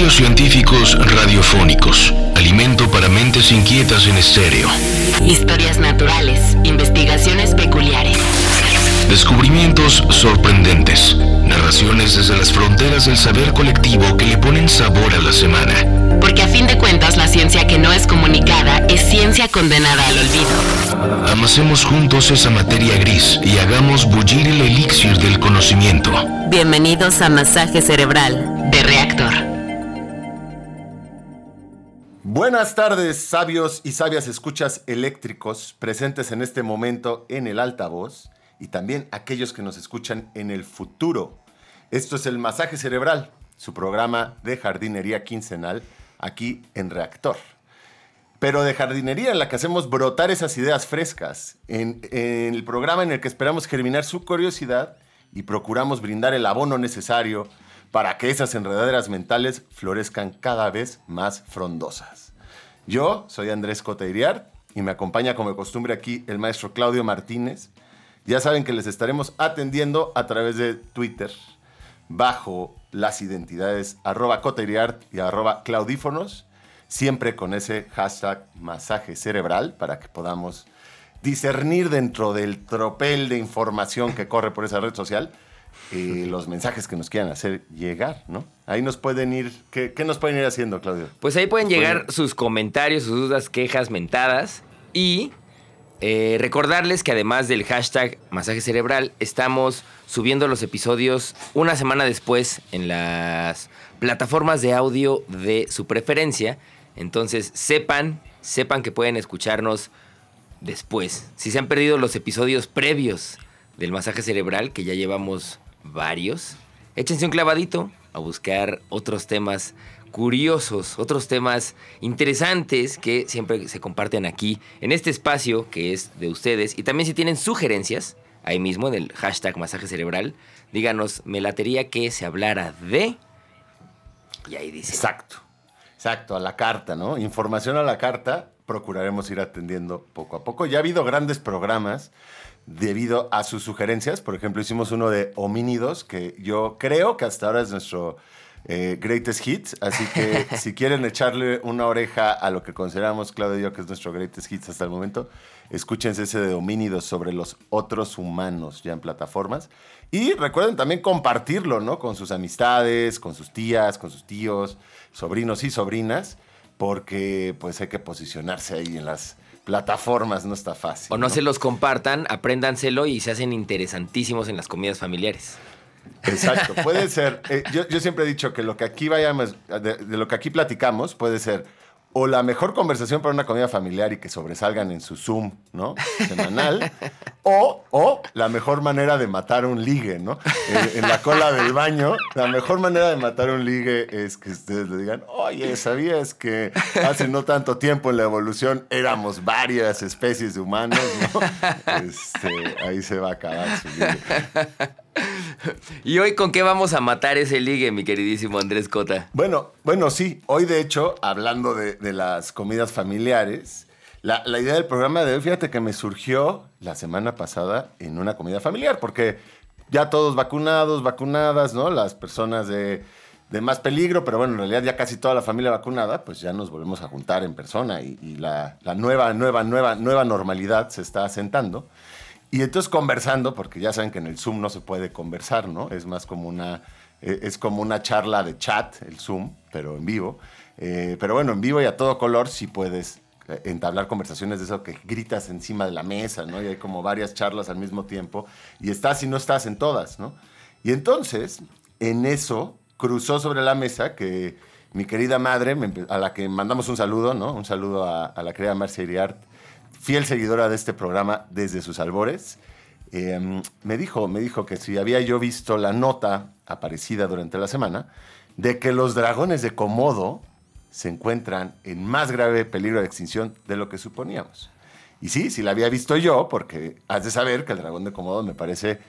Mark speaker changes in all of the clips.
Speaker 1: Misterios científicos radiofónicos. Alimento para mentes inquietas en estéreo.
Speaker 2: Historias naturales. Investigaciones peculiares.
Speaker 1: Descubrimientos sorprendentes. Narraciones desde las fronteras del saber colectivo que le ponen sabor a la semana.
Speaker 2: Porque a fin de cuentas la ciencia que no es comunicada es ciencia condenada al olvido.
Speaker 1: Amasemos juntos esa materia gris y hagamos bullir el elixir del conocimiento.
Speaker 2: Bienvenidos a Masaje Cerebral de Reactor.
Speaker 3: Buenas tardes, sabios y sabias escuchas eléctricos presentes en este momento en el altavoz y también aquellos que nos escuchan en el futuro. Esto es el Masaje Cerebral, su programa de jardinería quincenal aquí en Reactor. Pero de jardinería en la que hacemos brotar esas ideas frescas, en, en el programa en el que esperamos germinar su curiosidad y procuramos brindar el abono necesario para que esas enredaderas mentales florezcan cada vez más frondosas. Yo soy Andrés Coteiriar y me acompaña como de costumbre aquí el maestro Claudio Martínez. Ya saben que les estaremos atendiendo a través de Twitter bajo las identidades arroba y arroba claudífonos, siempre con ese hashtag masaje cerebral para que podamos discernir dentro del tropel de información que corre por esa red social eh, los mensajes que nos quieran hacer llegar, ¿no? Ahí nos pueden ir, ¿qué, qué nos pueden ir haciendo, Claudio?
Speaker 4: Pues ahí pueden llegar sus comentarios, sus dudas, quejas, mentadas y eh, recordarles que además del hashtag masaje cerebral estamos subiendo los episodios una semana después en las plataformas de audio de su preferencia. Entonces sepan, sepan que pueden escucharnos después. Si se han perdido los episodios previos del masaje cerebral, que ya llevamos varios, échense un clavadito a buscar otros temas curiosos, otros temas interesantes que siempre se comparten aquí en este espacio que es de ustedes. Y también si tienen sugerencias, ahí mismo en el hashtag masaje cerebral, díganos, me latería que se hablara de... Y ahí dice...
Speaker 3: Exacto, exacto, a la carta, ¿no? Información a la carta, procuraremos ir atendiendo poco a poco. Ya ha habido grandes programas debido a sus sugerencias. Por ejemplo, hicimos uno de homínidos, que yo creo que hasta ahora es nuestro eh, greatest hits. Así que si quieren echarle una oreja a lo que consideramos, Claudio y yo, que es nuestro greatest hits hasta el momento, escúchense ese de homínidos sobre los otros humanos ya en plataformas. Y recuerden también compartirlo, ¿no? Con sus amistades, con sus tías, con sus tíos, sobrinos y sobrinas, porque pues hay que posicionarse ahí en las plataformas, no está fácil.
Speaker 4: O no, se los compartan, apréndanselo y se hacen interesantísimos en las comidas familiares.
Speaker 3: Exacto, puede ser. eh, yo, yo siempre he dicho que lo que aquí vayamos, de, de lo que aquí platicamos, puede ser o la mejor conversación para una comida familiar y que sobresalgan en su Zoom, ¿no? Semanal, o, o la mejor manera de matar un ligue, ¿no? Eh, en la cola del baño, la mejor manera de matar un ligue es que ustedes le digan, oye, ¿sabías que hace no tanto tiempo en la evolución éramos varias especies de humanos, ¿no? Este, ahí se va a acabar su ligue.
Speaker 4: ¿Y hoy con qué vamos a matar ese ligue, mi queridísimo Andrés Cota?
Speaker 3: Bueno, bueno, sí. Hoy, de hecho, hablando de, las comidas familiares, la, idea del programa de hoy, fíjate que me surgió la semana pasada en una comida familiar, porque ya todos vacunados, vacunadas, ¿no? Las personas de, más peligro, pero bueno, en realidad ya casi toda la familia vacunada, pues ya nos volvemos a juntar en persona y, y la, la nueva, nueva, nueva, nueva normalidad se está asentando. Y entonces conversando, porque ya saben que en el Zoom no se puede conversar, ¿no? Es más como una, eh, es como una charla de chat, el Zoom, pero en vivo. Eh, pero bueno, en vivo y a todo color sí puedes eh, entablar conversaciones de eso que gritas encima de la mesa, ¿no? Y hay como varias charlas al mismo tiempo. Y estás y no estás en todas, ¿no? Y entonces, en eso, cruzó sobre la mesa que mi querida madre, a la que mandamos un saludo, ¿no? Un saludo a, a la querida Marcia Iriart, fiel seguidora de este programa desde sus albores, eh, me, dijo, me dijo que si había yo visto la nota aparecida durante la semana de que los dragones de Komodo se encuentran en más grave peligro de extinción de lo que suponíamos. Y sí, sí la había visto yo, porque has de saber que el dragón de Komodo me parece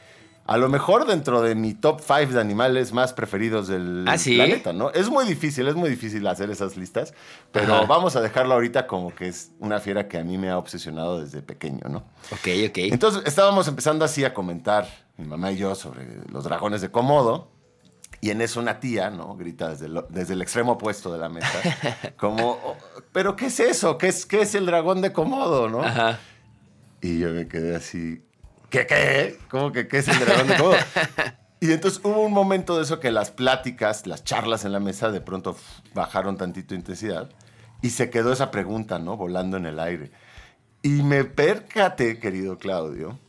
Speaker 3: a lo mejor dentro de mi top 5 de animales más preferidos del
Speaker 4: ¿Ah, sí?
Speaker 3: planeta, ¿no? Es muy difícil, es muy difícil hacer esas listas, pero
Speaker 4: Ajá.
Speaker 3: vamos a dejarlo ahorita como que es una fiera que a mí me ha obsesionado desde pequeño, ¿no?
Speaker 4: Ok, ok.
Speaker 3: Entonces estábamos empezando así a comentar, mi mamá y yo, sobre los dragones de Komodo. Y en eso una tía, ¿no? Grita desde, lo- desde el extremo opuesto de la mesa, como, "Oh, ¿pero qué es eso? ¿Qué es, qué es el dragón de Komodo, no?
Speaker 4: Ajá.
Speaker 3: Y yo me quedé así, ¿qué, qué? ¿Cómo que qué es el dragón de Komodo? Y entonces hubo un momento de eso que las pláticas, las charlas en la mesa de pronto bajaron tantito intensidad y se quedó esa pregunta, ¿no? Volando en el aire. Y me percaté, querido Claudio,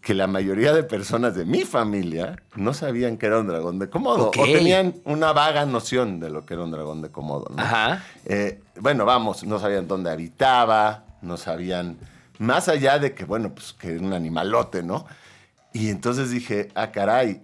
Speaker 3: que la mayoría de personas de mi familia no sabían que era un dragón de Komodo
Speaker 4: Ok.
Speaker 3: o tenían una vaga noción de lo que era un dragón de Komodo, ¿no?
Speaker 4: Ajá.
Speaker 3: Eh, bueno, vamos, no sabían dónde habitaba, no sabían, más allá de que, bueno, pues que era un animalote, ¿no? Y entonces dije, ah, caray,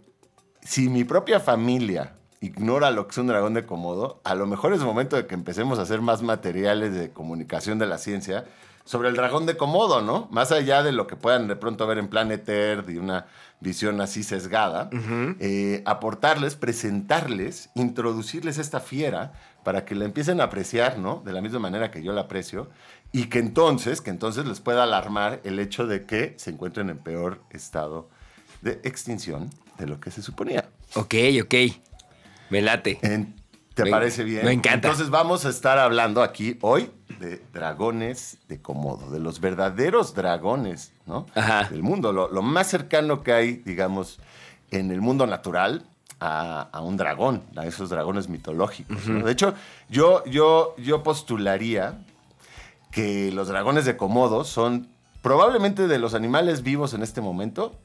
Speaker 3: si mi propia familia ignora lo que es un dragón de Komodo, a lo mejor es momento de que empecemos a hacer más materiales de comunicación de la ciencia sobre el dragón de Komodo, ¿no? Más allá de lo que puedan de pronto ver en Planet Earth y una visión así sesgada, eh, aportarles, presentarles, introducirles esta fiera para que la empiecen a apreciar, ¿no? De la misma manera que yo la aprecio y que entonces, que entonces les pueda alarmar el hecho de que se encuentren en peor estado de extinción de lo que se suponía.
Speaker 4: Ok, ok. Me late.
Speaker 3: En- ¿Te
Speaker 4: Me-
Speaker 3: parece bien?
Speaker 4: me encanta.
Speaker 3: Entonces vamos a estar hablando aquí hoy de dragones de Komodo, de los verdaderos dragones, ¿no?
Speaker 4: Ajá.
Speaker 3: Del mundo, lo, lo más cercano que hay, digamos, en el mundo natural a, a un dragón, a esos dragones mitológicos. ¿no? De hecho, yo, yo, yo postularía que los dragones de Komodo son probablemente de los animales vivos en este momento,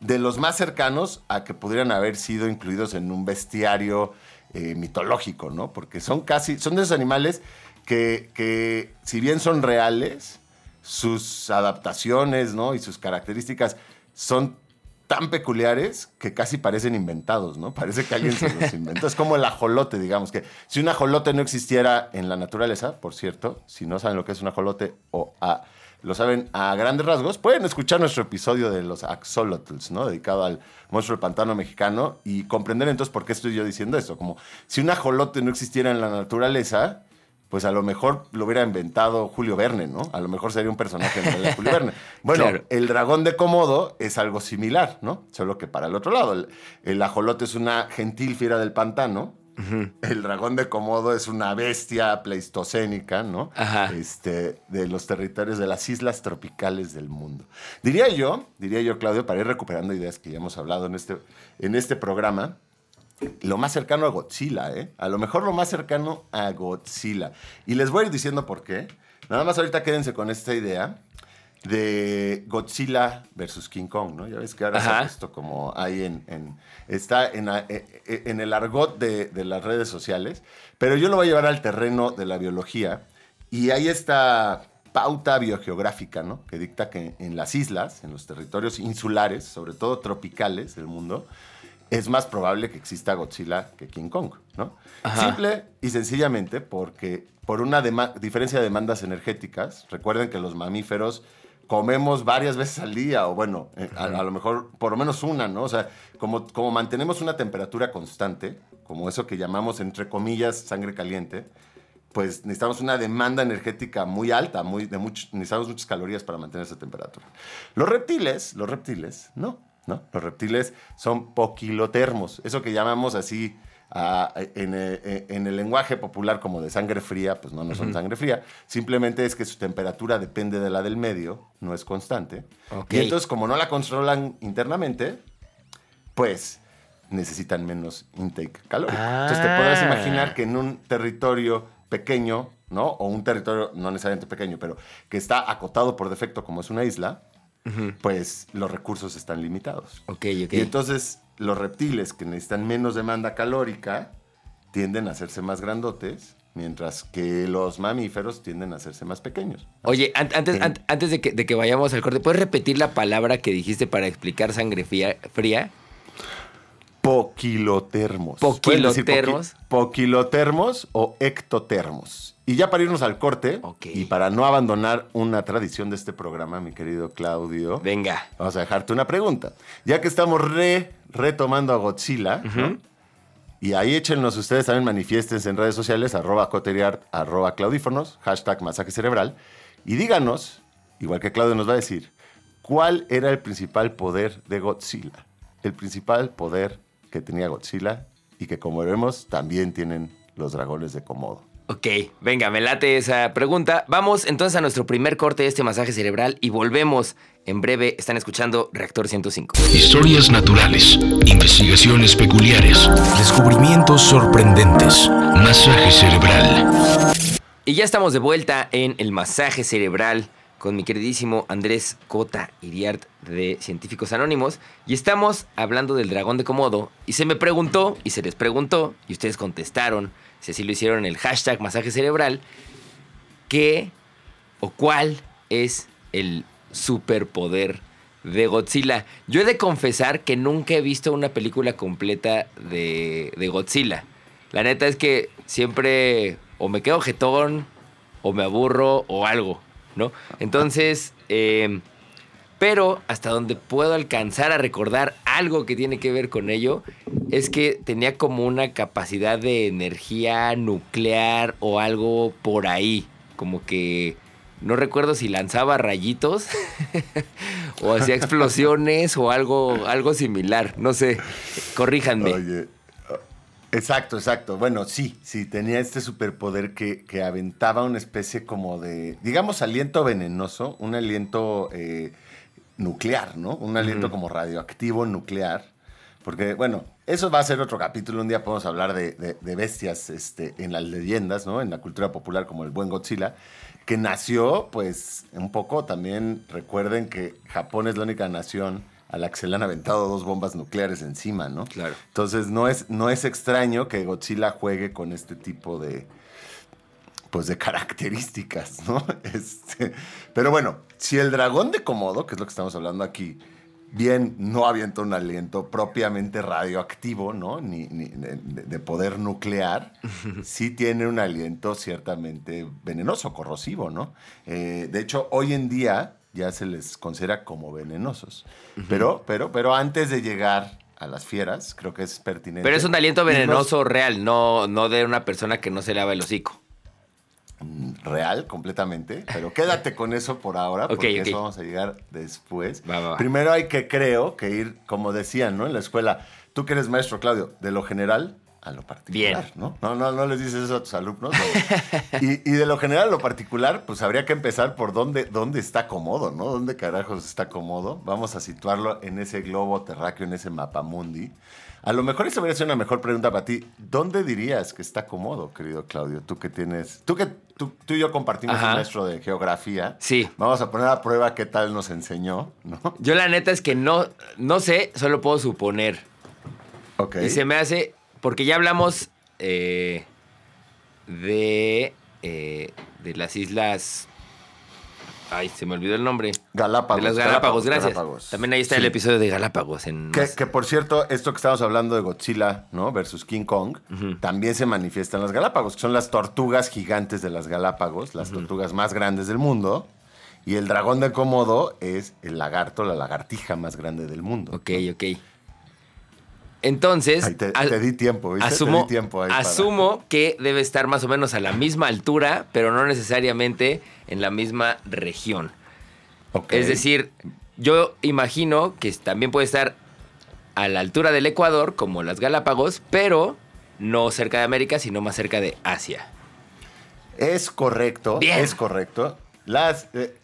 Speaker 3: de los más cercanos a que pudieran haber sido incluidos en un bestiario eh, mitológico, ¿no? Porque son casi, son de esos animales que, que, si bien son reales, sus adaptaciones, ¿no? Y sus características son tan peculiares que casi parecen inventados, ¿no? Parece que alguien se los inventó. Es como el ajolote, digamos, que si un ajolote no existiera en la naturaleza, por cierto, si no saben lo que es un ajolote o a- lo saben a grandes rasgos, pueden escuchar nuestro episodio de los axolotls, ¿no? Dedicado al monstruo del pantano mexicano y comprender entonces por qué estoy yo diciendo esto. Como si un ajolote no existiera en la naturaleza, pues a lo mejor lo hubiera inventado Julio Verne, ¿no? A lo mejor sería un personaje en realidad Julio Verne. Bueno,
Speaker 4: Claro.
Speaker 3: el dragón de Komodo es algo similar, ¿no? Solo que para el otro lado. El, el ajolote es una gentil fiera del pantano. El dragón de Komodo es una bestia pleistocénica, ¿no?
Speaker 4: Ajá.
Speaker 3: Este, de los territorios de las islas tropicales del mundo. Diría yo, diría yo, Claudio, para ir recuperando ideas que ya hemos hablado en este, en este programa, lo más cercano a Godzilla, ¿eh? A lo mejor lo más cercano a Godzilla. Y les voy a ir diciendo por qué. Nada más ahorita quédense con esta idea de Godzilla versus King Kong, ¿no? Ya ves que ahora se
Speaker 4: Ajá.
Speaker 3: ha puesto como ahí en... en- está en, eh, eh, en el argot de, de las redes sociales, pero yo lo voy a llevar al terreno de la biología y hay esta pauta biogeográfica, ¿no? Que dicta que en las islas, en los territorios insulares, sobre todo tropicales del mundo, es más probable que exista Godzilla que King Kong, ¿no?
Speaker 4: Ajá.
Speaker 3: Simple y sencillamente porque por una diferencia de demandas energéticas, recuerden que los mamíferos comemos varias veces al día, o bueno, eh, a, a lo mejor por lo menos una, ¿no? O sea, como, como mantenemos una temperatura constante, como eso que llamamos entre comillas sangre caliente, pues necesitamos una demanda energética muy alta, muy, de much- necesitamos muchas calorías para mantener esa temperatura. Los reptiles, los reptiles, no, no, los reptiles son poquilotermos, eso que llamamos así en, eh, en el lenguaje popular como de sangre fría, pues no, no son sangre fría, simplemente es que su temperatura depende de la del medio, no es constante. Y entonces como no la controlan internamente, pues necesitan menos intake calórico. Entonces te podrás
Speaker 4: Ah.
Speaker 3: imaginar que en un territorio pequeño, ¿no? O un territorio no necesariamente pequeño, pero que está acotado por defecto como es una isla, pues los recursos están limitados.
Speaker 4: Ok, ok.
Speaker 3: Y entonces los reptiles que necesitan menos demanda calórica tienden a hacerse más grandotes, mientras que los mamíferos tienden a hacerse más pequeños.
Speaker 4: Oye, an- antes, an- antes de, que, de que vayamos al corte, ¿puedes repetir la palabra que dijiste para explicar sangre fría? fría?
Speaker 3: Poquilotermos.
Speaker 4: Poquilotermos.
Speaker 3: Poqui- poquilotermos o ectotermos. Y ya para irnos al corte, y para no abandonar una tradición de este programa, mi querido Claudio,
Speaker 4: Venga.
Speaker 3: vamos a dejarte una pregunta. Ya que estamos re, retomando a Godzilla, ¿no? y ahí échenos ustedes también, manifiéstense en redes sociales, arroba coteriart, arroba claudífonos, hashtag masaje cerebral, y díganos, igual que Claudio nos va a decir, ¿cuál era el principal poder de Godzilla? El principal poder que tenía Godzilla y que como veremos también tienen los dragones de Komodo.
Speaker 4: Ok, venga, me late esa pregunta. Vamos entonces a nuestro primer corte de este masaje cerebral y volvemos. En breve están escuchando Reactor 105.
Speaker 1: Historias naturales, investigaciones peculiares, descubrimientos sorprendentes, masaje cerebral.
Speaker 4: Y ya estamos de vuelta en el masaje cerebral con mi queridísimo Andrés Cota Iriart de Científicos Anónimos y estamos hablando del dragón de Komodo y se me preguntó y se les preguntó y ustedes contestaron, si así lo hicieron el hashtag masaje cerebral, qué o cuál es el superpoder de Godzilla. Yo he de confesar que nunca he visto una película completa de, de Godzilla. La neta es que siempre o me quedo jetón o me aburro o algo, ¿no? Entonces, eh, pero hasta donde puedo alcanzar a recordar algo que tiene que ver con ello, es que tenía como una capacidad de energía nuclear o algo por ahí, como que no recuerdo si lanzaba rayitos o hacía explosiones o algo, algo similar, no sé, corríjanme.
Speaker 3: Oye, exacto, exacto. Bueno, sí, sí, tenía este superpoder que, que aventaba una especie como de, digamos, aliento venenoso, un aliento eh, nuclear, ¿no? Un aliento como radioactivo nuclear. Porque, bueno, eso va a ser otro capítulo. Un día podemos hablar de, de- de bestias este, en las leyendas, ¿no? En la cultura popular, como el buen Godzilla, que nació, pues, un poco también. Recuerden que Japón es la única nación a la que se le han aventado dos bombas nucleares encima, ¿no?
Speaker 4: Claro.
Speaker 3: Entonces, no es, no es extraño que Godzilla juegue con este tipo de, pues de características, ¿no? Este, pero bueno, si el dragón de Komodo, que es lo que estamos hablando aquí, bien no avienta un aliento propiamente radioactivo, ¿no? Ni, ni de, de poder nuclear, sí tiene un aliento ciertamente venenoso, corrosivo, ¿no? Eh, de hecho, hoy en día ya se les considera como venenosos. Pero, pero, pero antes de llegar a las fieras, creo que es pertinente.
Speaker 4: Pero es un aliento
Speaker 3: irnos-
Speaker 4: venenoso real, no, no de una persona que no se lava el hocico.
Speaker 3: Real completamente, pero quédate con eso por ahora, porque eso vamos a llegar después.
Speaker 4: Va, va, va.
Speaker 3: Primero hay que, creo, que ir, como decían, ¿no? En la escuela, tú que eres maestro, Claudio, de lo general a lo particular,
Speaker 4: Bien.
Speaker 3: ¿no? No, no, no les dices eso a tus alumnos. no. y, y de lo general a lo particular, pues habría que empezar por dónde, dónde está cómodo, ¿no? ¿Dónde carajos está cómodo? Vamos a situarlo en ese globo terráqueo, en ese mapamundi. A lo mejor esa habría sido una mejor pregunta para ti. ¿Dónde dirías que está cómodo, querido Claudio? Tú que tienes. Tú que tú, tú y yo compartimos
Speaker 4: Ajá.
Speaker 3: un maestro de geografía.
Speaker 4: Sí.
Speaker 3: Vamos a poner a prueba qué tal nos enseñó, ¿no?
Speaker 4: Yo la neta es que no, no sé, solo puedo suponer.
Speaker 3: Ok.
Speaker 4: Y se me hace, porque ya hablamos eh, de, eh, de las islas... Ay, se me olvidó el nombre.
Speaker 3: Galápagos.
Speaker 4: de las Galápagos, gracias.
Speaker 3: Galápagos.
Speaker 4: También ahí está
Speaker 3: Sí.
Speaker 4: el episodio de Galápagos. En
Speaker 3: Que, por cierto, esto que estamos hablando de Godzilla, ¿no? Versus King Kong, también se manifiesta en las Galápagos, que son las tortugas gigantes de las Galápagos, las tortugas más grandes del mundo. Y el dragón de Komodo es el lagarto, la lagartija más grande del mundo.
Speaker 4: Ok, ok. Entonces,
Speaker 3: te, di tiempo, ¿viste?
Speaker 4: asumo,
Speaker 3: te di tiempo ahí para-
Speaker 4: asumo que debe estar más o menos a la misma altura, pero no necesariamente en la misma región. Es decir, yo imagino que también puede estar a la altura del Ecuador, como las Galápagos, pero no cerca de América, sino más cerca de Asia.
Speaker 3: Es correcto,
Speaker 4: Bien.
Speaker 3: es correcto. Las, eh,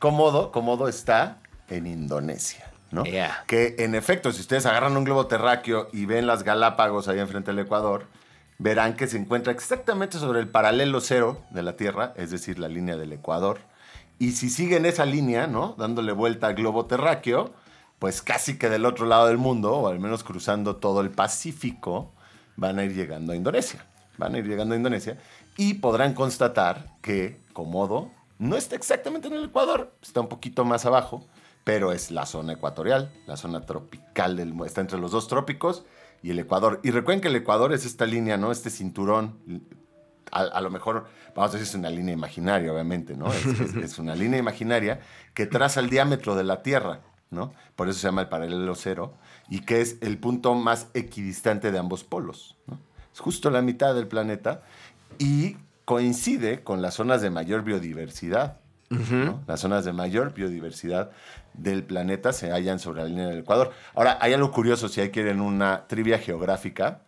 Speaker 3: está en Indonesia, ¿no?
Speaker 4: Yeah.
Speaker 3: Que en efecto, si ustedes agarran un globo terráqueo y ven las Galápagos ahí enfrente del Ecuador, verán que se encuentra exactamente sobre el paralelo cero de la Tierra, es decir, la línea del Ecuador. Y si siguen esa línea, ¿no? Dándole vuelta al globo terráqueo, pues casi que del otro lado del mundo, o al menos cruzando todo el Pacífico, van a ir llegando a Indonesia. Van a ir llegando a Indonesia y podrán constatar que Komodo no está exactamente en el Ecuador, está un poquito más abajo, pero es la zona ecuatorial, la zona tropical del está entre los dos trópicos y el Ecuador. Y recuerden que el Ecuador es esta línea, ¿no? Este cinturón. A, lo mejor, vamos a decir, es una línea imaginaria, obviamente, ¿no? Es, es- es una línea imaginaria que traza el diámetro de la Tierra, ¿no? Por eso se llama el paralelo cero y que es el punto más equidistante de ambos polos, ¿no? Es justo la mitad del planeta y coincide con las zonas de mayor biodiversidad. Las zonas de mayor biodiversidad del planeta se hallan sobre la línea del Ecuador. Ahora, hay algo curioso si ahí quieren una trivia geográfica.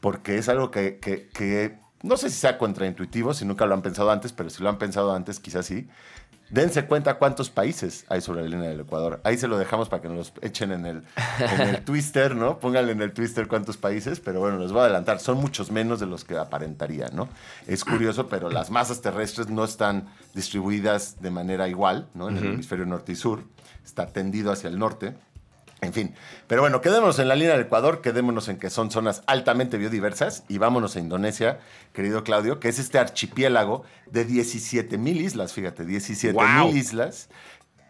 Speaker 3: porque es algo que, que- que no sé si sea contraintuitivo, si nunca lo han pensado antes, pero si lo han pensado antes, quizás sí. Dense cuenta cuántos países hay sobre la línea del Ecuador. Ahí se lo dejamos para que nos los echen en el, en el twister, ¿no? Pónganle en el twister cuántos países, pero bueno, les voy a adelantar. Son muchos menos de los que aparentaría, ¿no? Es curioso, pero las masas terrestres no están distribuidas de manera igual, ¿no? En el hemisferio norte y sur. Está tendido hacia el norte. En fin, pero bueno, quedémonos en la línea del Ecuador, quedémonos en que son zonas altamente biodiversas y vámonos a Indonesia, querido Claudio, que es este archipiélago de 17 mil islas, fíjate, 17 mil
Speaker 4: ¡Wow!
Speaker 3: islas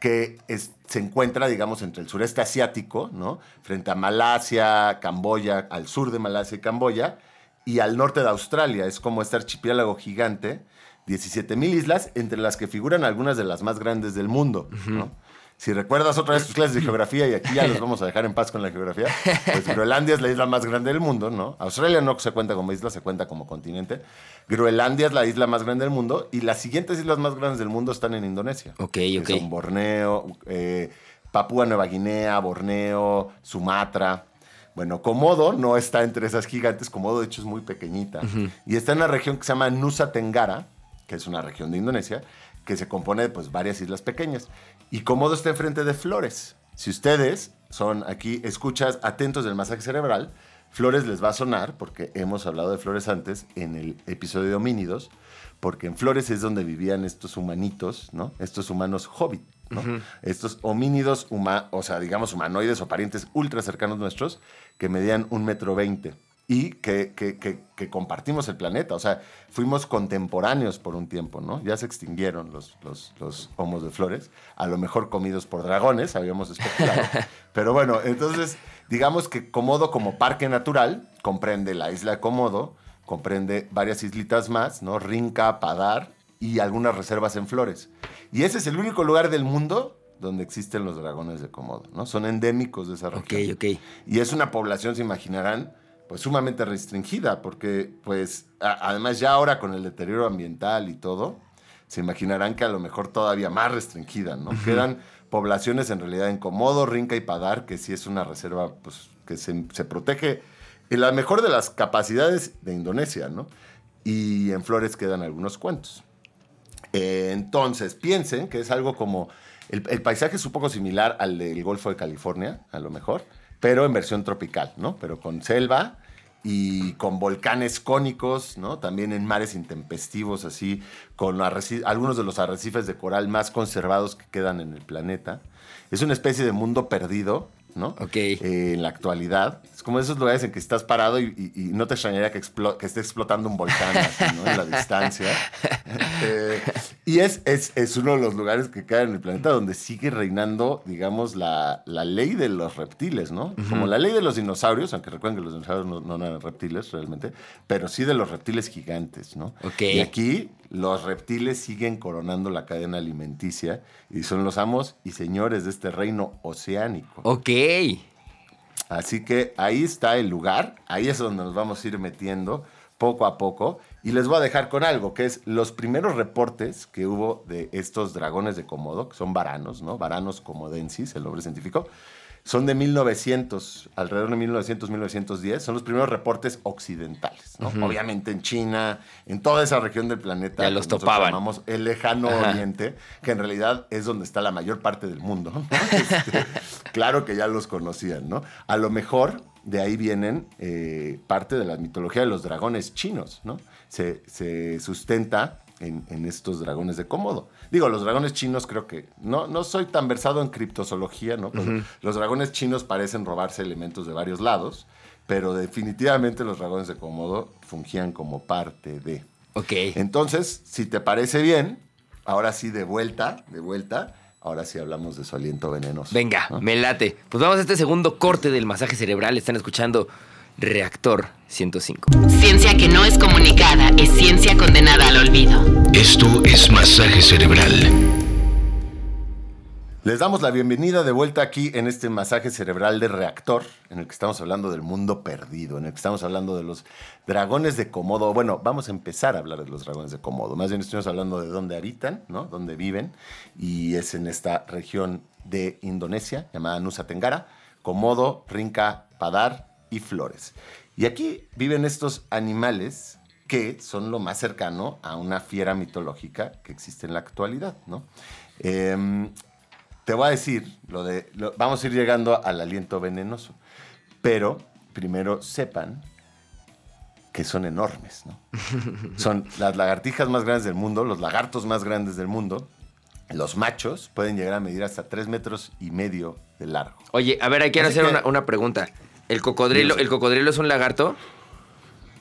Speaker 3: que es- se encuentra, digamos, entre el sureste asiático, ¿no? Frente a Malasia, Camboya, al sur de Malasia y Camboya, y al norte de Australia. Es como este archipiélago gigante, 17 mil islas, entre las que figuran algunas de las más grandes del mundo, ¿no? Si recuerdas otra vez tus clases de geografía, y aquí ya los vamos a dejar en paz con la geografía, pues Groenlandia es la isla más grande del mundo, ¿no? Australia no se cuenta como isla, se cuenta como continente. Groenlandia es la isla más grande del mundo, y las siguientes islas más grandes del mundo están en Indonesia.
Speaker 4: Ok,
Speaker 3: que
Speaker 4: ok.
Speaker 3: Son Borneo, eh, Papúa Nueva Guinea, Borneo, Sumatra. Bueno, Komodo no está entre esas gigantes. Komodo, de hecho, es muy pequeñita. Y está en una región que se llama Nusa Tenggara, que es una región de Indonesia, que se compone de pues, varias islas pequeñas. Y Komodo está enfrente de Flores. Si ustedes son aquí, escuchas atentos del masaje cerebral, Flores les va a sonar, porque hemos hablado de Flores antes en el episodio de homínidos, porque en Flores es donde vivían estos humanitos, ¿no? Estos humanos hobbit, ¿no? Estos homínidos, huma- o sea, digamos humanoides o parientes ultra cercanos nuestros, que medían un metro veinte y que, que- que- que compartimos el planeta. O sea, fuimos contemporáneos por un tiempo, ¿no? Ya se extinguieron los, los, los homos de flores, a lo mejor comidos por dragones, habíamos especulado. Pero bueno, entonces, digamos que Komodo como parque natural comprende la isla de Komodo, comprende varias islitas más, ¿no? Rinca, Padar y algunas reservas en flores. Y ese es el único lugar del mundo donde existen los dragones de Komodo, ¿no? Son endémicos de esa
Speaker 4: Ok,
Speaker 3: región.
Speaker 4: ok.
Speaker 3: Y es una población, se imaginarán, pues sumamente restringida, porque pues a- además ya ahora con el deterioro ambiental y todo, se imaginarán que a lo mejor todavía más restringida, ¿no? Quedan poblaciones en realidad en Komodo, Rinca y Padar, que sí es una reserva pues, que se, se protege en la mejor de las capacidades de Indonesia, ¿no? Y en Flores quedan algunos cuentos. Eh, entonces, piensen que es algo como. El, el paisaje es un poco similar al del Golfo de California, a lo mejor, pero en versión tropical, ¿no? Pero con selva y con volcanes cónicos, ¿no? También en mares intempestivos, así, con algunos de los arrecifes de coral más conservados que quedan en el planeta. Es una especie de mundo perdido, ¿no?
Speaker 4: Ok.
Speaker 3: Eh, en la actualidad. Es como esos lugares en que estás parado y, y- y no te extrañaría que, explo- que esté explotando un volcán así, ¿no? en la distancia. Eh, y es, es, es uno de los lugares que queda en el planeta donde sigue reinando, digamos, la, la ley de los reptiles, ¿no? Como la ley de los dinosaurios, aunque recuerden que los dinosaurios no, no eran reptiles realmente, pero sí de los reptiles gigantes, ¿no?
Speaker 4: Ok.
Speaker 3: Y aquí los reptiles siguen coronando la cadena alimenticia y son los amos y señores de este reino oceánico.
Speaker 4: Ok.
Speaker 3: Así que ahí está el lugar, ahí es donde nos vamos a ir metiendo poco a poco. Y les voy a dejar con algo, que es los primeros reportes que hubo de estos dragones de Komodo, que son varanos, ¿no? Varanos comodensis, el nombre científico. Son de 1900, alrededor de 1900, 1910. Son los primeros reportes occidentales, ¿no? Obviamente en China, en toda esa región del planeta.
Speaker 4: Ya los topaban.
Speaker 3: llamamos el lejano oriente, que en realidad es donde está la mayor parte del mundo. ¿no? Este, claro que ya los conocían, ¿no? A lo mejor de ahí vienen eh, parte de la mitología de los dragones chinos, ¿no? Se, se sustenta en, en estos dragones de Cómodo. Digo, los dragones chinos creo que no, no soy tan versado en criptozoología, ¿no? Pero Los dragones chinos parecen robarse elementos de varios lados, pero definitivamente los dragones de Cómodo fungían como parte de.
Speaker 4: Ok.
Speaker 3: Entonces, si te parece bien, ahora sí de vuelta, de vuelta, ahora sí hablamos de su aliento venenoso.
Speaker 4: Venga,
Speaker 3: ¿no?
Speaker 4: me late. Pues vamos a este segundo corte del masaje cerebral. Están escuchando Reactor 105.
Speaker 2: Ciencia que no es comunicada es ciencia condenada al olvido.
Speaker 1: Esto es masaje cerebral.
Speaker 3: Les damos la bienvenida de vuelta aquí en este masaje cerebral de reactor, en el que estamos hablando del mundo perdido, en el que estamos hablando de los dragones de Komodo. Bueno, vamos a empezar a hablar de los dragones de Komodo. Más bien estuvimos hablando de dónde habitan, ¿no? Dónde viven. Y es en esta región de Indonesia llamada Nusa Tenggara, Komodo, Rinca, Padar y Flores. Y aquí viven estos animales que son lo más cercano a una fiera mitológica que existe en la actualidad, ¿no? Em, te voy a decir, lo de, lo- vamos a ir llegando al aliento venenoso, pero primero sepan que son enormes, ¿no? Son las lagartijas más grandes del mundo, los lagartos más grandes del mundo. Los machos pueden llegar a medir hasta 3 metros y medio de largo.
Speaker 4: Oye, a ver, quiero
Speaker 3: Así
Speaker 4: hacer
Speaker 3: que-
Speaker 4: una, una pregunta. ¿El cocodrilo. ¿El cocodrilo es un lagarto?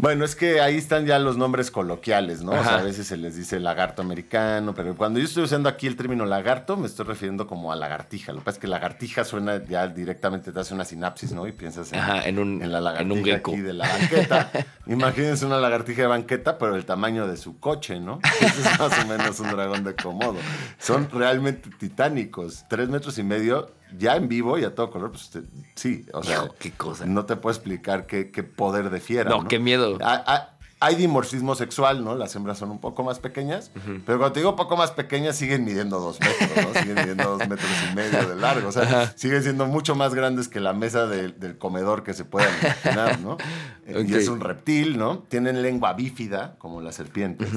Speaker 3: Bueno, es que ahí están ya los nombres coloquiales, ¿no? O sea,
Speaker 4: Ajá.
Speaker 3: a veces se les dice lagarto americano, pero cuando yo estoy usando aquí el término lagarto, me estoy refiriendo como a lagartija. Lo que pasa es que lagartija suena ya directamente, te hace una sinapsis, ¿no? Y piensas en,
Speaker 4: Ajá, en un-
Speaker 3: en la lagartija aquí de la banqueta. Imagínense una lagartija de banqueta, pero el tamaño de su coche, ¿no? Ese es más o menos un dragón de Komodo. Son realmente titánicos. Tres metros y medio, ya en vivo y a todo color, pues te- sí, o sea,
Speaker 4: Hijo, qué cosa.
Speaker 3: no te puedo explicar qué, qué poder de fiera.
Speaker 4: No, qué miedo.
Speaker 3: Ha- ha- Hay dimorfismo sexual, ¿no? Las hembras son un poco más pequeñas, pero cuando te digo poco más pequeñas, siguen midiendo dos metros, ¿no? Siguen midiendo dos metros y medio de largo. O sea, siguen siendo mucho más grandes que la mesa del- del comedor que se puedan imaginar, ¿no? Y es un reptil, ¿no? Tienen lengua bífida, como las serpientes.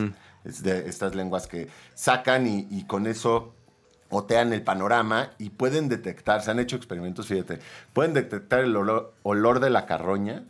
Speaker 3: Es de estas lenguas que sacan y, y con eso otean el panorama y pueden detectar, se han hecho experimentos, fíjate, pueden detectar el olor, olor de la carroña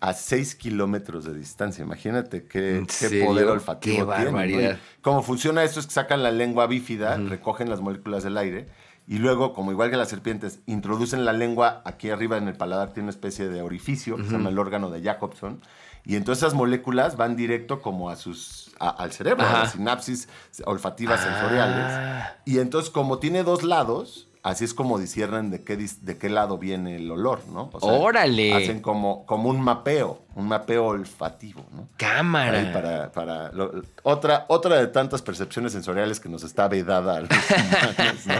Speaker 3: a 6 kilómetros de distancia. Imagínate qué,
Speaker 4: ¿En
Speaker 3: qué poder olfativo
Speaker 4: Qué
Speaker 3: tienen, ¿no? Cómo funciona esto es que sacan la lengua bífida, recogen las moléculas del aire y luego, como igual que las serpientes, introducen la lengua aquí arriba en el paladar, tiene una especie de orificio, que se llama el órgano de Jacobson, y entonces esas moléculas van directo como a sus, a- al cerebro, a las sinapsis olfativas
Speaker 4: Ah.
Speaker 3: sensoriales. Y entonces, como tiene dos lados, así es como disciernen de qué, de qué lado viene el olor, ¿no? O
Speaker 4: ¡Órale!
Speaker 3: Hacen como, como un mapeo, un mapeo olfativo, ¿no?
Speaker 4: Cámara.
Speaker 3: Ahí para, para lo- otra, otra de tantas percepciones sensoriales que nos está vedada a los humanos, ¿no?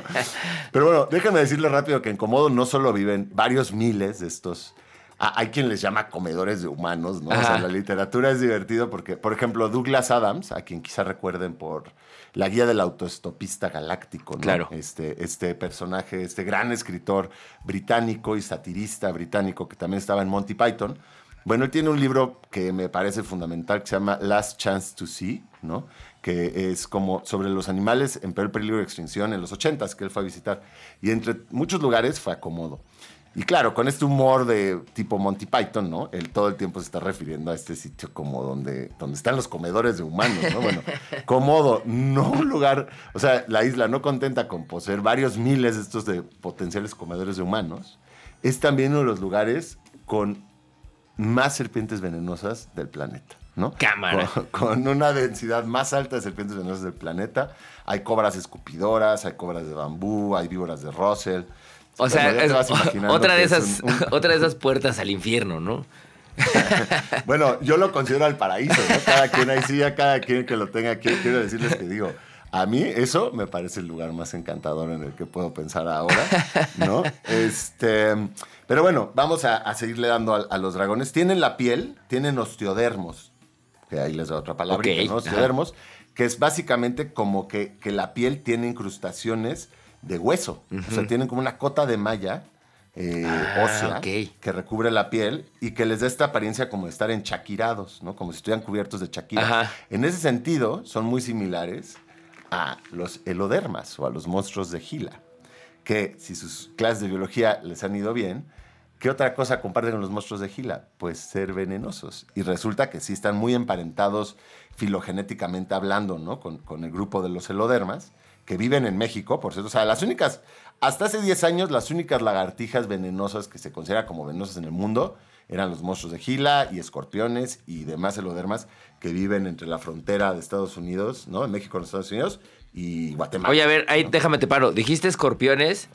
Speaker 3: Pero bueno, déjame decirle rápido que en Komodo no solo viven varios miles de estos. A- Hay quien les llama comedores de humanos, ¿no? O sea,
Speaker 4: Ajá.
Speaker 3: la literatura es divertido porque, por ejemplo, Douglas Adams, a quien quizá recuerden por la guía del autoestopista galáctico, ¿no?
Speaker 4: Claro.
Speaker 3: Este, este personaje, este gran escritor británico y satirista británico que también estaba en Monty Python. Bueno, él tiene un libro que me parece fundamental que se llama Last Chance to See, ¿no? Que es como sobre los animales en peor peligro de extinción en los 80s que él fue a visitar. Y entre muchos lugares fue a Komodo. Y claro, con este humor de tipo Monty Python, ¿no? Él todo el tiempo se está refiriendo a este sitio como donde, donde están los comedores de humanos, ¿no? Bueno, Komodo, no un lugar, o sea, la isla no contenta con poseer varios miles de estos de potenciales comedores de humanos, es también uno de los lugares con más serpientes venenosas del planeta, ¿no?
Speaker 4: Cámara.
Speaker 3: Con, con una densidad más alta de serpientes venenosas del planeta. Hay cobras escupidoras, hay cobras de bambú, hay víboras de Russell.
Speaker 4: O sea,
Speaker 3: Bueno,
Speaker 4: es otra de
Speaker 3: es
Speaker 4: esas,
Speaker 3: un- un-
Speaker 4: otra de esas puertas al infierno, ¿no?
Speaker 3: Bueno, yo lo considero el paraíso, ¿no? Cada quien ahí sí, a cada quien que lo tenga aquí. Quiero decirles que digo, a mí eso me parece el lugar más encantador en el que puedo pensar ahora, ¿no? Este, pero bueno, vamos a, a seguirle dando a, a los dragones. Tienen la piel, tienen osteodermos, que ahí les da otra palabra,
Speaker 4: Ok,
Speaker 3: ¿no? Osteodermos, que es básicamente como que, que la piel tiene incrustaciones de hueso. O sea, tienen como una cota de malla eh,
Speaker 4: Ah,
Speaker 3: ósea que recubre la piel y que les da esta apariencia como de estar enchaquirados, ¿no? Como si estuvieran cubiertos de chaquira.
Speaker 4: Ajá.
Speaker 3: En ese sentido, son muy similares a los elodermas o a los monstruos de Gila, que si sus clases de biología les han ido bien, ¿qué otra cosa comparten con los monstruos de Gila? Pues ser venenosos. Y resulta que sí están muy emparentados filogenéticamente hablando, ¿no? Con, con el grupo de los elodermas, que viven en México, por cierto. O sea, las únicas, hasta hace 10 años, las únicas lagartijas venenosas que se consideran como venenosas en el mundo eran los monstruos de Gila y escorpiones y demás elodermas que viven entre la frontera de Estados Unidos, ¿no? De México con Estados Unidos y Guatemala.
Speaker 4: Oye, a ver, ahí
Speaker 3: ¿no?
Speaker 4: déjame te paro. Dijiste escorpiones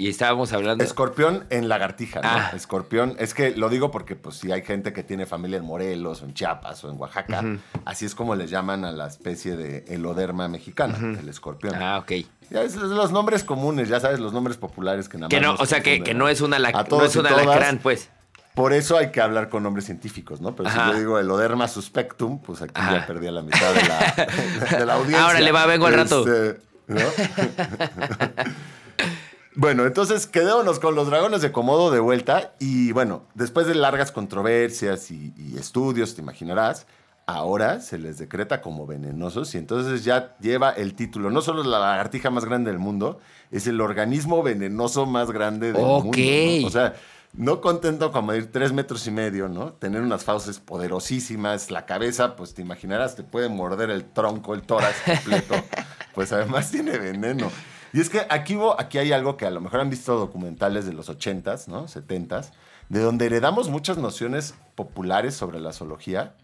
Speaker 4: y estábamos hablando.
Speaker 3: Escorpión en lagartija, ¿no?
Speaker 4: Ah.
Speaker 3: Escorpión, es que lo digo porque pues si hay gente que tiene familia en Morelos o en Chiapas o en Oaxaca, así es como le llaman a la especie de eloderma mexicana, el escorpión.
Speaker 4: Ah, ok.
Speaker 3: Ya es- es los nombres comunes, ya sabes, los nombres populares que nada
Speaker 4: Que
Speaker 3: más
Speaker 4: no,
Speaker 3: nos
Speaker 4: o sea, que, que no es una
Speaker 3: A
Speaker 4: lac- no es un alacrán, pues.
Speaker 3: Por eso hay que hablar con nombres científicos, ¿no? Pero
Speaker 4: Ajá.
Speaker 3: si yo digo eloderma suspectum, pues aquí
Speaker 4: Ajá.
Speaker 3: ya perdí a la mitad de la, de la audiencia.
Speaker 4: Ahora le va, vengo al rato.
Speaker 3: Este, ¿no? Bueno, entonces quedémonos con los dragones de Komodo de vuelta. Y bueno, después de largas controversias y, y estudios, te imaginarás, ahora se les decreta como venenosos y entonces ya lleva el título. No solo es la lagartija más grande del mundo, es el organismo venenoso más grande del mundo. ¿no? O sea, no contento con medir tres metros y medio, ¿no? Tener unas fauces poderosísimas, la cabeza, pues te imaginarás, te puede morder el tronco, el tórax completo. pues además tiene veneno. Y es que aquí, aquí hay algo que a lo mejor han visto documentales de los 80s, ¿no? 70s, de donde heredamos muchas nociones populares sobre la zoología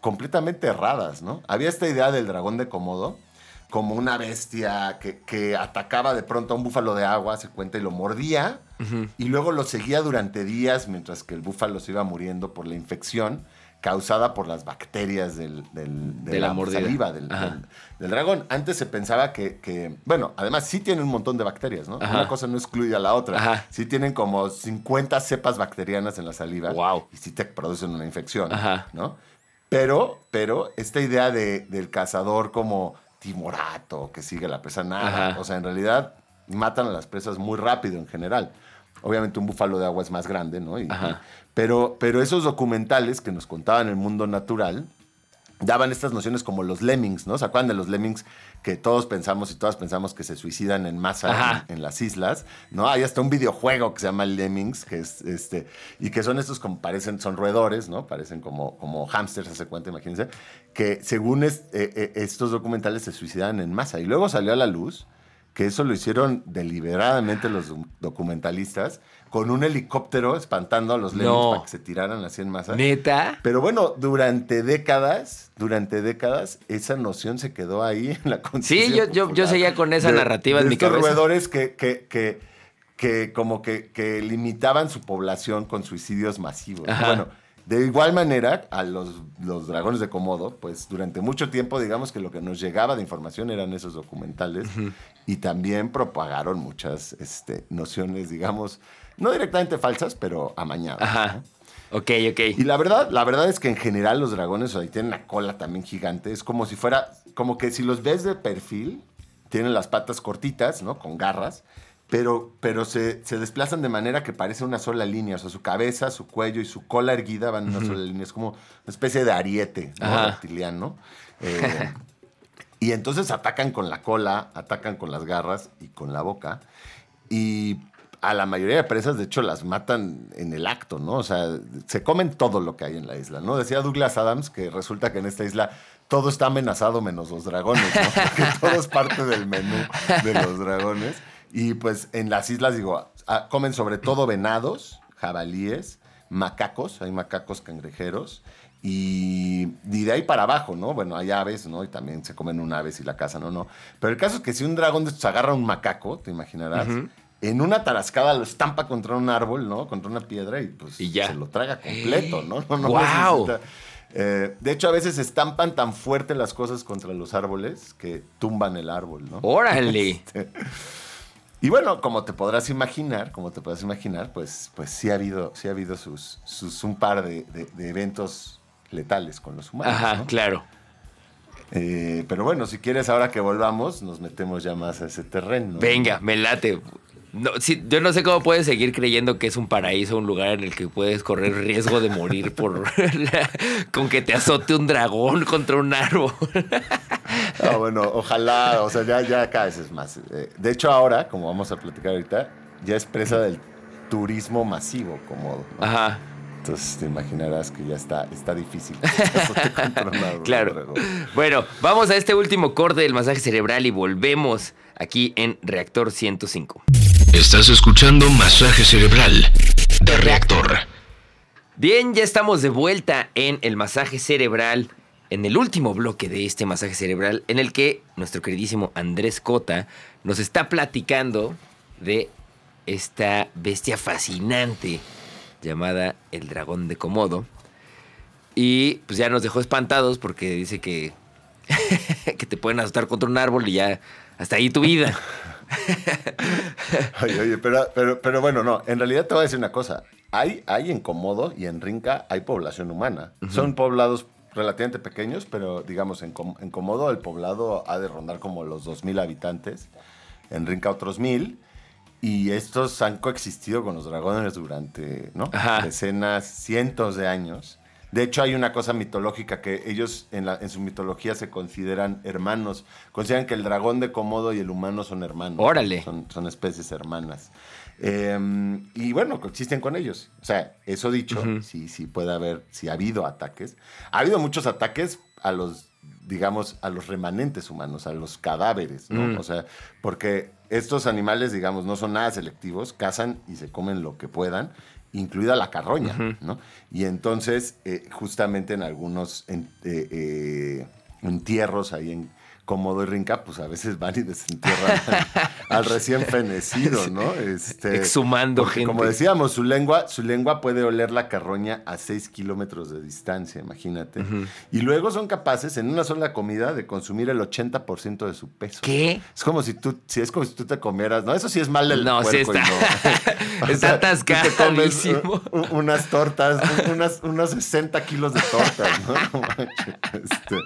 Speaker 3: completamente erradas, ¿no? Había esta idea del dragón de Komodo como una bestia que, que atacaba de pronto a un búfalo de agua, se cuenta, y lo mordía, y luego lo seguía durante días mientras que el búfalo se iba muriendo por la infección causada por las bacterias del, del- de,
Speaker 4: De la
Speaker 3: saliva del, dragón. Antes se pensaba que, que- bueno, además sí tienen un montón de bacterias, ¿no?
Speaker 4: Ajá.
Speaker 3: Una cosa no excluye a la otra.
Speaker 4: Ajá.
Speaker 3: Sí tienen como 50 cepas bacterianas en la saliva.
Speaker 4: Guau.
Speaker 3: Y sí te producen una infección,
Speaker 4: Ajá.
Speaker 3: ¿no? Pero, pero esta idea de- del cazador como timorato, que sigue la presa nada, o sea, en realidad matan a las presas muy rápido en general. Obviamente un búfalo de agua es más grande, ¿no? Y-
Speaker 4: Ajá.
Speaker 3: Pero, pero esos documentales que nos contaban el mundo natural daban estas nociones como los lemmings, ¿no? ¿Se acuerdan de los lemmings que todos pensamos y todas pensamos que se suicidan en masa en, en las islas? ¿No? Hay hasta un videojuego que se llama Lemmings, que es este, y que son estos como parecen, son roedores, ¿no? Parecen como, como hámsters, hace cuenta, imagínense, que según es- eh, eh, estos documentales se suicidan en masa. Y luego salió a la luz que eso lo hicieron deliberadamente los do- documentalistas con un helicóptero espantando a los lemmings
Speaker 4: No.
Speaker 3: para que se tiraran así en masa.
Speaker 4: ¿Neta?
Speaker 3: Pero bueno, durante décadas, durante décadas, esa noción se quedó ahí en la conciencia
Speaker 4: Sí, yo- yo- yo seguía con esa narrativa
Speaker 3: de
Speaker 4: en mi
Speaker 3: estos
Speaker 4: cabeza.
Speaker 3: roedores que, que, que, que como que, que limitaban su población con suicidios masivos.
Speaker 4: Ajá.
Speaker 3: Bueno, de igual manera, a los, los dragones de Komodo, pues durante mucho tiempo, digamos que lo que nos llegaba de información eran esos documentales y también propagaron muchas este, nociones, digamos, no directamente falsas, pero amañadas. ¿no?
Speaker 4: Ajá. Ok, ok.
Speaker 3: Y la verdad, la verdad es que en general los dragones sea, tienen una cola también gigante. Es como si fuera, como que si los ves de perfil, tienen las patas cortitas, ¿no? Con garras, pero, pero se, se desplazan de manera que parece una sola línea. O sea, su cabeza, su cuello y su cola erguida van en una sola línea. Es como una especie de ariete, ¿no? Reptiliano. Eh, y entonces atacan con la cola, atacan con las garras y con la boca. Y a la mayoría de presas, de hecho, las matan en el acto, ¿no? O sea, se comen todo lo que hay en la isla, ¿no? Decía Douglas Adams que resulta que en esta isla todo está amenazado menos los dragones, ¿no? Porque todo es parte del menú de los dragones. Y pues en las islas, digo, comen sobre todo venados, jabalíes, macacos, hay macacos cangrejeros. Y, y de ahí para abajo, ¿no? Bueno, hay aves, ¿no? Y también se comen un ave si la cazan o no. Pero el caso es que si un dragón de estos agarra un macaco, te imaginarás, en una tarascada lo estampa contra un árbol, ¿no? Contra una piedra y pues
Speaker 4: Y ya.
Speaker 3: se lo traga completo, ¿no? No, no
Speaker 4: ¡Guau!
Speaker 3: necesita- Eh, de hecho, a veces estampan tan fuerte las cosas contra los árboles que tumban el árbol, ¿no?
Speaker 4: Órale.
Speaker 3: Y bueno, como te podrás imaginar, como te podrás imaginar, pues, pues sí ha habido, sí ha habido sus, sus un par de, de- de eventos letales con los humanos.
Speaker 4: Ajá,
Speaker 3: ¿no?
Speaker 4: claro.
Speaker 3: Eh, pero bueno, si quieres ahora que volvamos, nos metemos ya más a ese terreno.
Speaker 4: Venga, me late. No, sí, yo no sé cómo puedes seguir creyendo que es un paraíso, un lugar en el que puedes correr riesgo de morir por la- con que te azote un dragón contra un árbol.
Speaker 3: Ah, bueno, ojalá, o sea, ya, ya cada vez es más. Eh, de hecho, ahora, como vamos a platicar ahorita, ya es presa del turismo masivo, como. ¿no?
Speaker 4: Ajá,
Speaker 3: Entonces te imaginarás que ya está, está difícil.
Speaker 4: claro. Bueno, vamos a este último corte del masaje cerebral y volvemos aquí en Reactor 105.
Speaker 1: Estás escuchando Masaje Cerebral de Reactor.
Speaker 4: Bien, ya estamos de vuelta en el masaje cerebral, en el último bloque de este masaje cerebral, en el que nuestro queridísimo Andrés Cota nos está platicando de esta bestia fascinante llamada el dragón de Komodo. Y pues ya nos dejó espantados porque dice que, que te pueden azotar contra un árbol y ya hasta ahí tu vida.
Speaker 3: Oye, oye, pero, pero, pero bueno, no, en realidad te voy a decir una cosa. Hay, hay en Comodo y en Rinca hay población humana. Son poblados relativamente pequeños, pero digamos, en, Com- en Comodo el poblado ha de rondar como los 2.000 habitantes. En Rinca otros 1.000. Y estos han coexistido con los dragones durante decenas, cientos de años. De hecho, hay una cosa mitológica que ellos en, la- en su mitología se consideran hermanos. Consideran que el dragón de Komodo y el humano son hermanos.
Speaker 4: Órale.
Speaker 3: Son, son especies hermanas. Eh, y bueno, coexisten con ellos. O sea, eso dicho, sí, sí puede haber, sí ha habido ataques. Ha habido muchos ataques a los, digamos, a los remanentes humanos, a los cadáveres, ¿no?
Speaker 4: Mm.
Speaker 3: O sea, porque estos animales, digamos, no son nada selectivos, cazan y se comen lo que puedan, incluida la carroña, ¿no? Y entonces, eh, justamente en algunos en- eh, eh, entierros ahí en Comodo y Rinca, pues a veces van y desentierran al, al recién fenecido, ¿no? Este,
Speaker 4: Exhumando
Speaker 3: porque,
Speaker 4: gente.
Speaker 3: Como decíamos, su lengua, su lengua puede oler la carroña a 6 kilómetros de distancia, imagínate. Y luego son capaces, en una sola comida, de consumir el 80% de su peso.
Speaker 4: ¿Qué?
Speaker 3: Es como si tú, si es como si tú te comieras, no, eso sí es mal del
Speaker 4: No, sí
Speaker 3: puerco y
Speaker 4: está-
Speaker 3: no.
Speaker 4: está
Speaker 3: tú te comes,
Speaker 4: atascadísimo.
Speaker 3: uh, uh, unas tortas, un- unas, unos 60 kilos de tortas, ¿no? Este.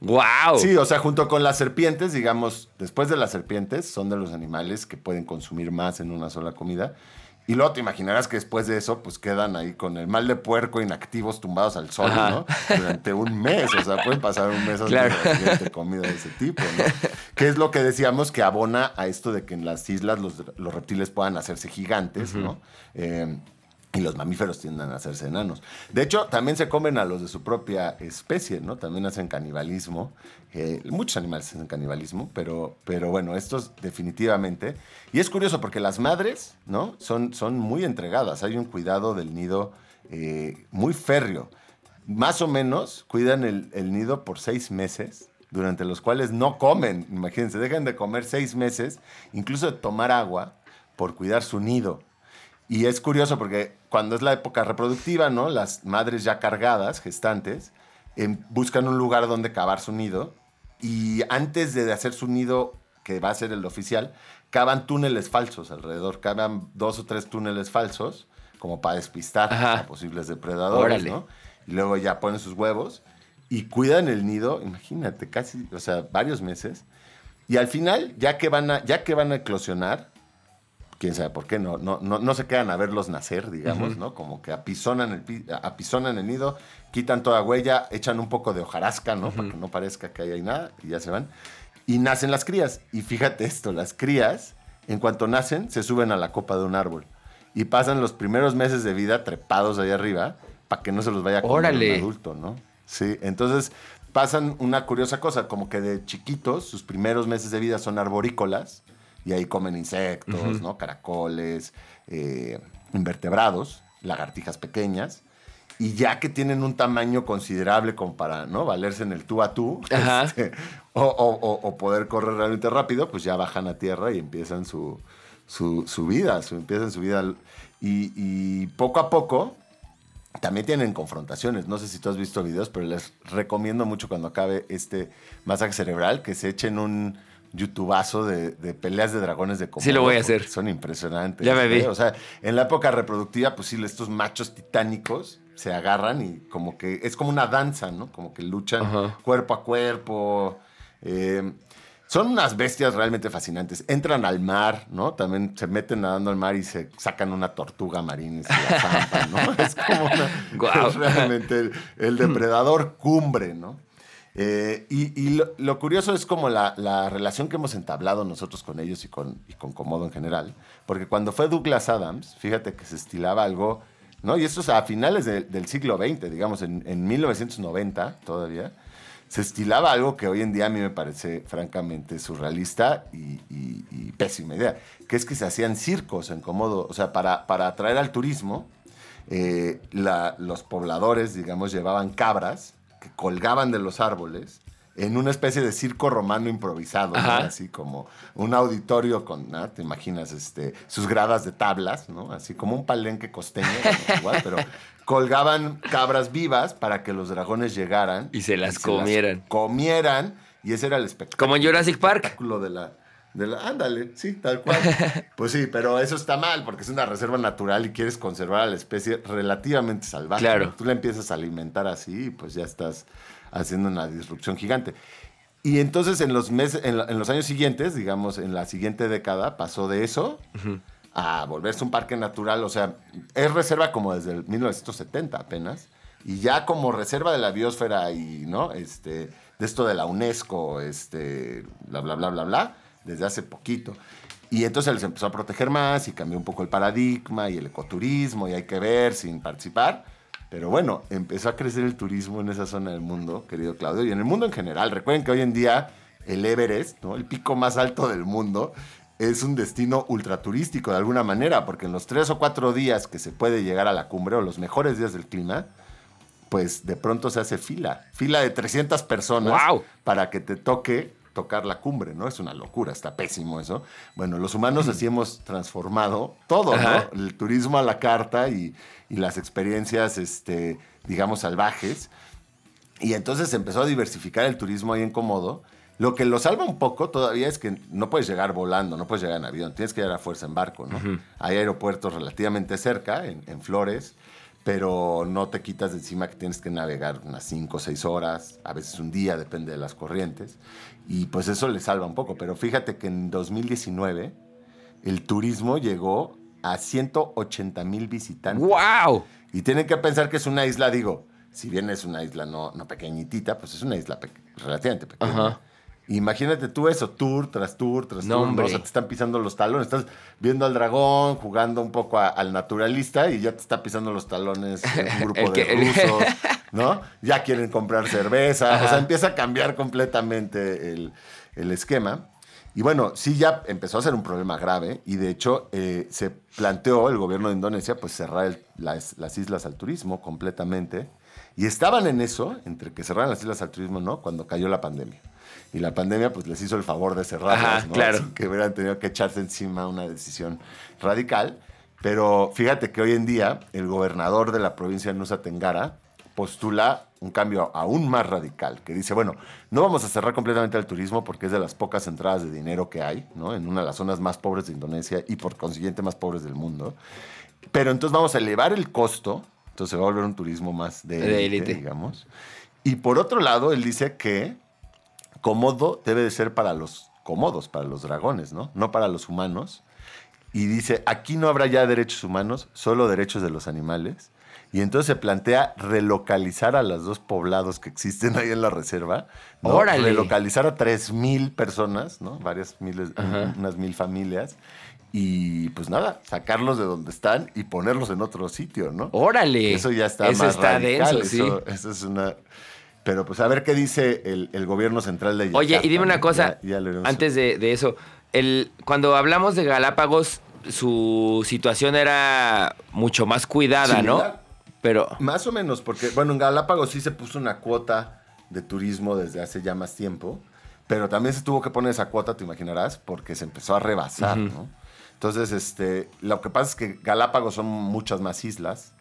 Speaker 4: ¡Wow!
Speaker 3: Sí, o sea, junto con las serpientes, digamos, después de las serpientes, son de los animales que pueden consumir más en una sola comida. Y luego te imaginarás que después de eso, pues quedan ahí con el mal de puerco inactivos tumbados al sol,
Speaker 4: Ajá.
Speaker 3: ¿no? Durante un mes. O sea, pueden pasar un mes antes
Speaker 4: Claro.
Speaker 3: de la siguiente comida de ese tipo, ¿no? Que es lo que decíamos que abona a esto de que en las islas los, los reptiles puedan hacerse gigantes, ¿no? Eh, y los mamíferos tienden a hacerse enanos. De hecho, también se comen a los de su propia especie, ¿no? También hacen canibalismo. Eh, muchos animales hacen canibalismo, pero, pero bueno, estos definitivamente. Y es curioso porque las madres, ¿no? Son, son muy entregadas. Hay un cuidado del nido eh, muy férreo. Más o menos cuidan el, el nido por seis meses, durante los cuales no comen. Imagínense, dejan de comer seis meses, incluso de tomar agua, por cuidar su nido. Y es curioso porque cuando es la época reproductiva, ¿no? Las madres ya cargadas, gestantes, em, buscan un lugar donde cavar su nido y antes de hacer su nido, que va a ser el oficial, cavan túneles falsos alrededor, cavan dos o tres túneles falsos como para despistar
Speaker 4: Ajá.
Speaker 3: a posibles depredadores,
Speaker 4: Órale.
Speaker 3: ¿no? Y luego ya ponen sus huevos y cuidan el nido, imagínate, casi, o sea, varios meses. Y al final, ya que van a, ya que van a eclosionar, quién sabe por qué, no, no, no, no se quedan a verlos nacer, digamos, ¿no? Como que apisonan el, pi- apisonan el nido, quitan toda huella, echan un poco de hojarasca, ¿no? Para que no parezca que ahí hay nada y ya se van. Y nacen las crías. Y fíjate esto, las crías, en cuanto nacen, se suben a la copa de un árbol. Y pasan los primeros meses de vida trepados ahí arriba para que no se los vaya a comer
Speaker 4: Órale.
Speaker 3: un adulto, ¿no? Sí, entonces pasan una curiosa cosa, como que de chiquitos, sus primeros meses de vida son arborícolas y ahí comen insectos, ¿no? Caracoles, eh, invertebrados, lagartijas pequeñas. Y ya que tienen un tamaño considerable como para ¿no? valerse en el tú a tú, este, o, o- o- o poder correr realmente rápido, pues ya bajan a tierra y empiezan su, su, su vida, su, empiezan su vida. Y, y poco a poco también tienen confrontaciones. No sé si tú has visto videos, pero les recomiendo mucho cuando acabe este masaje cerebral que se echen un youtubazo de, de peleas de dragones de Komodo.
Speaker 4: Sí, lo voy a hacer.
Speaker 3: Son impresionantes.
Speaker 4: Ya me vi.
Speaker 3: ¿eh? O sea, en la época reproductiva, pues sí, estos machos titánicos se agarran y como que es como una danza, ¿no? Como que luchan
Speaker 4: Ajá.
Speaker 3: cuerpo a cuerpo. Eh, son unas bestias realmente fascinantes. Entran al mar, ¿no? También se meten nadando al mar y se sacan una tortuga marina y se la zampan, ¿no? Es como una,
Speaker 4: Guau.
Speaker 3: es realmente el, el depredador cumbre, ¿no? Eh, y lo, curioso es como la, la relación que hemos entablado nosotros con ellos y con, con Komodo en general. Porque cuando fue Douglas Adams, fíjate que se estilaba algo, ¿no? Y esto es a finales de- del siglo XX, digamos, en, en 1990 todavía, se estilaba algo que hoy en día a mí me parece francamente surrealista y, pésima idea, que es que se hacían circos en Komodo, o sea, para, para atraer al turismo, eh, los pobladores, digamos, llevaban cabras que colgaban de los árboles en una especie de circo romano improvisado, así como un auditorio con, ¿no? te imaginas, este, sus gradas de tablas, ¿no? así como un palenque costeño, igual, pero colgaban cabras vivas para que los dragones llegaran
Speaker 4: Y se las comieran.
Speaker 3: comieran y ese era el espectáculo.
Speaker 4: Como en Jurassic Park.
Speaker 3: espectáculo de la, de la- ándale, sí, tal cual. pues sí, pero eso está mal porque es una reserva natural y quieres conservar a la especie relativamente salvaje.
Speaker 4: Claro.
Speaker 3: Tú la empiezas a alimentar así y pues ya estás haciendo una disrupción gigante. Y entonces en los meses, en, en los años siguientes, digamos, en la siguiente década, pasó de eso a volverse un parque natural. O sea, es reserva como desde el 1970 apenas. Y ya como reserva de la biosfera y, ¿no? Este, de esto de la UNESCO, este, bla, bla, bla, bla, bla, desde hace poquito. Y entonces les empezó a proteger más y cambió un poco el paradigma y el ecoturismo y hay que ver sin participar. Pero bueno, empezó a crecer el turismo en esa zona del mundo, querido Claudio, y en el mundo en general. Recuerden que hoy en día el Everest, ¿no? el pico más alto del mundo, es un destino ultraturístico de alguna manera, porque en los tres o cuatro días que se puede llegar a la cumbre, o los mejores días del clima, pues de pronto se hace fila, fila de 300 personas
Speaker 4: ¡Wow!
Speaker 3: para que te toque tocar la cumbre, ¿no? Es una locura, está pésimo eso. Bueno, los humanos así hemos transformado todo,
Speaker 4: Ajá.
Speaker 3: ¿no? El turismo a la carta y, y las experiencias, este, digamos, salvajes. Y entonces se empezó a diversificar el turismo ahí en Komodo. Lo que lo salva un poco todavía es que no puedes llegar volando, no puedes llegar en avión, tienes que llegar a fuerza en barco, ¿no? Hay aeropuertos relativamente cerca, en, en Flores, pero no te quitas de encima que tienes que navegar unas 5 o 6 horas, a veces un día, depende de las corrientes. Y pues eso le salva un poco. Pero fíjate que en 2019 el turismo llegó a 180 mil visitantes.
Speaker 4: ¡Wow!
Speaker 3: Y tienen que pensar que es una isla, digo, si bien es una isla no, no pequeñitita, pues es una isla pe- relativamente pequeña.
Speaker 4: Ajá.
Speaker 3: Imagínate tú eso, tour tras tour tras
Speaker 4: No,
Speaker 3: tour. O sea, te están pisando los talones. Estás viendo al dragón, jugando un poco a- al naturalista y ya te está pisando los talones un grupo de rusos, ¿no? Ya quieren comprar cerveza. O sea, empieza a cambiar completamente el, el esquema. Y bueno, sí ya empezó a ser un problema grave y de hecho eh, se planteó el gobierno de Indonesia pues cerrar el- las, las islas al turismo completamente. Y estaban en eso, entre que cerraran las islas al turismo, ¿no? Cuando cayó la pandemia. Y la pandemia pues les hizo el favor de cerrarlas,
Speaker 4: Ajá,
Speaker 3: ¿no?
Speaker 4: claro.
Speaker 3: Así que hubieran tenido que echarse encima una decisión radical. Pero fíjate que hoy en día el gobernador de la provincia de Nusa Tenggara postula un cambio aún más radical, que dice, bueno, no vamos a cerrar completamente el turismo porque es de las pocas entradas de dinero que hay, ¿no? En una de las zonas más pobres de Indonesia y por consiguiente más pobres del mundo. Pero entonces vamos a elevar el costo, entonces se va a volver un turismo más de élite,
Speaker 4: élite.
Speaker 3: digamos. Y por otro lado, él dice que cómodo debe de ser para los cómodos, para los dragones, ¿no? No para los humanos. Y dice, aquí no habrá ya derechos humanos, solo derechos de los animales. Y entonces se plantea relocalizar a los dos poblados que existen ahí en la reserva. ¿no?
Speaker 4: ¡Órale!
Speaker 3: Relocalizar a 3.000 personas, ¿no? Varias miles,
Speaker 4: Ajá.
Speaker 3: unas mil familias. Y pues nada, sacarlos de donde están y ponerlos en otro sitio, ¿no?
Speaker 4: ¡Órale!
Speaker 3: Eso ya está
Speaker 4: Eso
Speaker 3: más
Speaker 4: está
Speaker 3: radical,
Speaker 4: denso, sí.
Speaker 3: eso, eso es una... Pero pues a ver qué dice el, el gobierno central de
Speaker 4: Oye, y dime una cosa,
Speaker 3: Ya- ya
Speaker 4: antes de, de eso, el, cuando hablamos de Galápagos, su situación era mucho más cuidada, ¿no? Pero,
Speaker 3: Más o menos, porque bueno, en Galápagos sí se puso una cuota de turismo desde hace ya más tiempo, pero también se tuvo que poner esa cuota, te imaginarás, porque se empezó a rebasar, ¿no? Entonces, este, lo que pasa es que Galápagos son muchas más islas.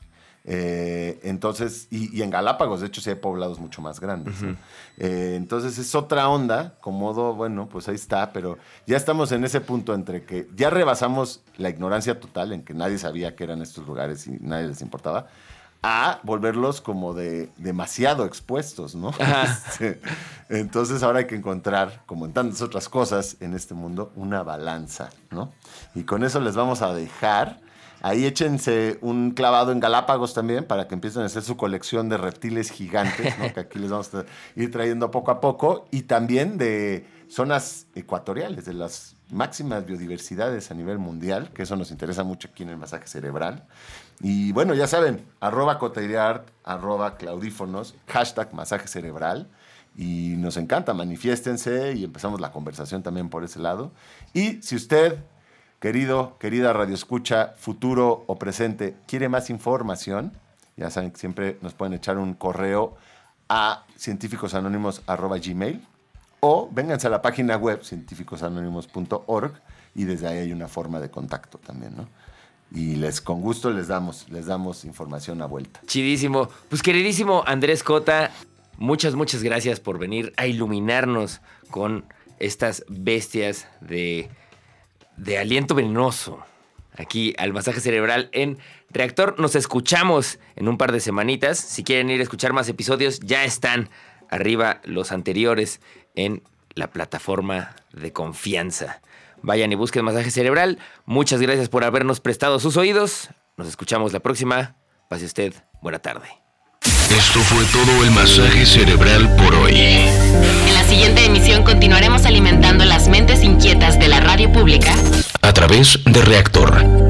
Speaker 3: eh, entonces, y, y en Galápagos, de hecho, sí hay poblados mucho más grandes. ¿no? Eh, entonces, es otra onda, Comodo, bueno, pues ahí está, pero ya estamos en ese punto entre que ya rebasamos la ignorancia total en que nadie sabía que eran estos lugares y nadie les importaba, a volverlos como de demasiado expuestos, ¿no? Este, entonces ahora hay que encontrar, como en tantas otras cosas en este mundo, una balanza, ¿no? Y con eso les vamos a dejar. Ahí échense un clavado en Galápagos también para que empiecen a hacer su colección de reptiles gigantes, ¿no? que aquí les vamos a ir trayendo poco a poco. Y también de zonas ecuatoriales, de las máximas biodiversidades a nivel mundial, que eso nos interesa mucho aquí en el masaje cerebral. Y bueno, ya saben, arroba coteiriart, arroba claudífonos, hashtag masaje cerebral. Y nos encanta, manifiéstense y empezamos la conversación también por ese lado. Y si usted, querido, querida Radio Escucha, futuro o presente, quiere más información, ya saben que siempre nos pueden echar un correo a científicosanónimos.gmail o vénganse a la página web científicosanónimos.org y desde ahí hay una forma de contacto también, ¿no? Y les con gusto les damos, les damos información a vuelta.
Speaker 4: chidísimo. Pues queridísimo Andrés Cota, muchas, muchas gracias por venir a iluminarnos con estas bestias de, de aliento venenoso. Aquí al masaje cerebral en Reactor. Nos escuchamos en un par de semanitas. Si quieren ir a escuchar más episodios, ya están arriba los anteriores en la plataforma de confianza. Vayan y busquen masaje cerebral. Muchas gracias por habernos prestado sus oídos. Nos escuchamos la próxima. Pase usted. Buena tarde.
Speaker 1: Esto fue todo el masaje cerebral por hoy.
Speaker 2: En la siguiente emisión continuaremos alimentando las mentes inquietas de la radio pública
Speaker 1: A través de Reactor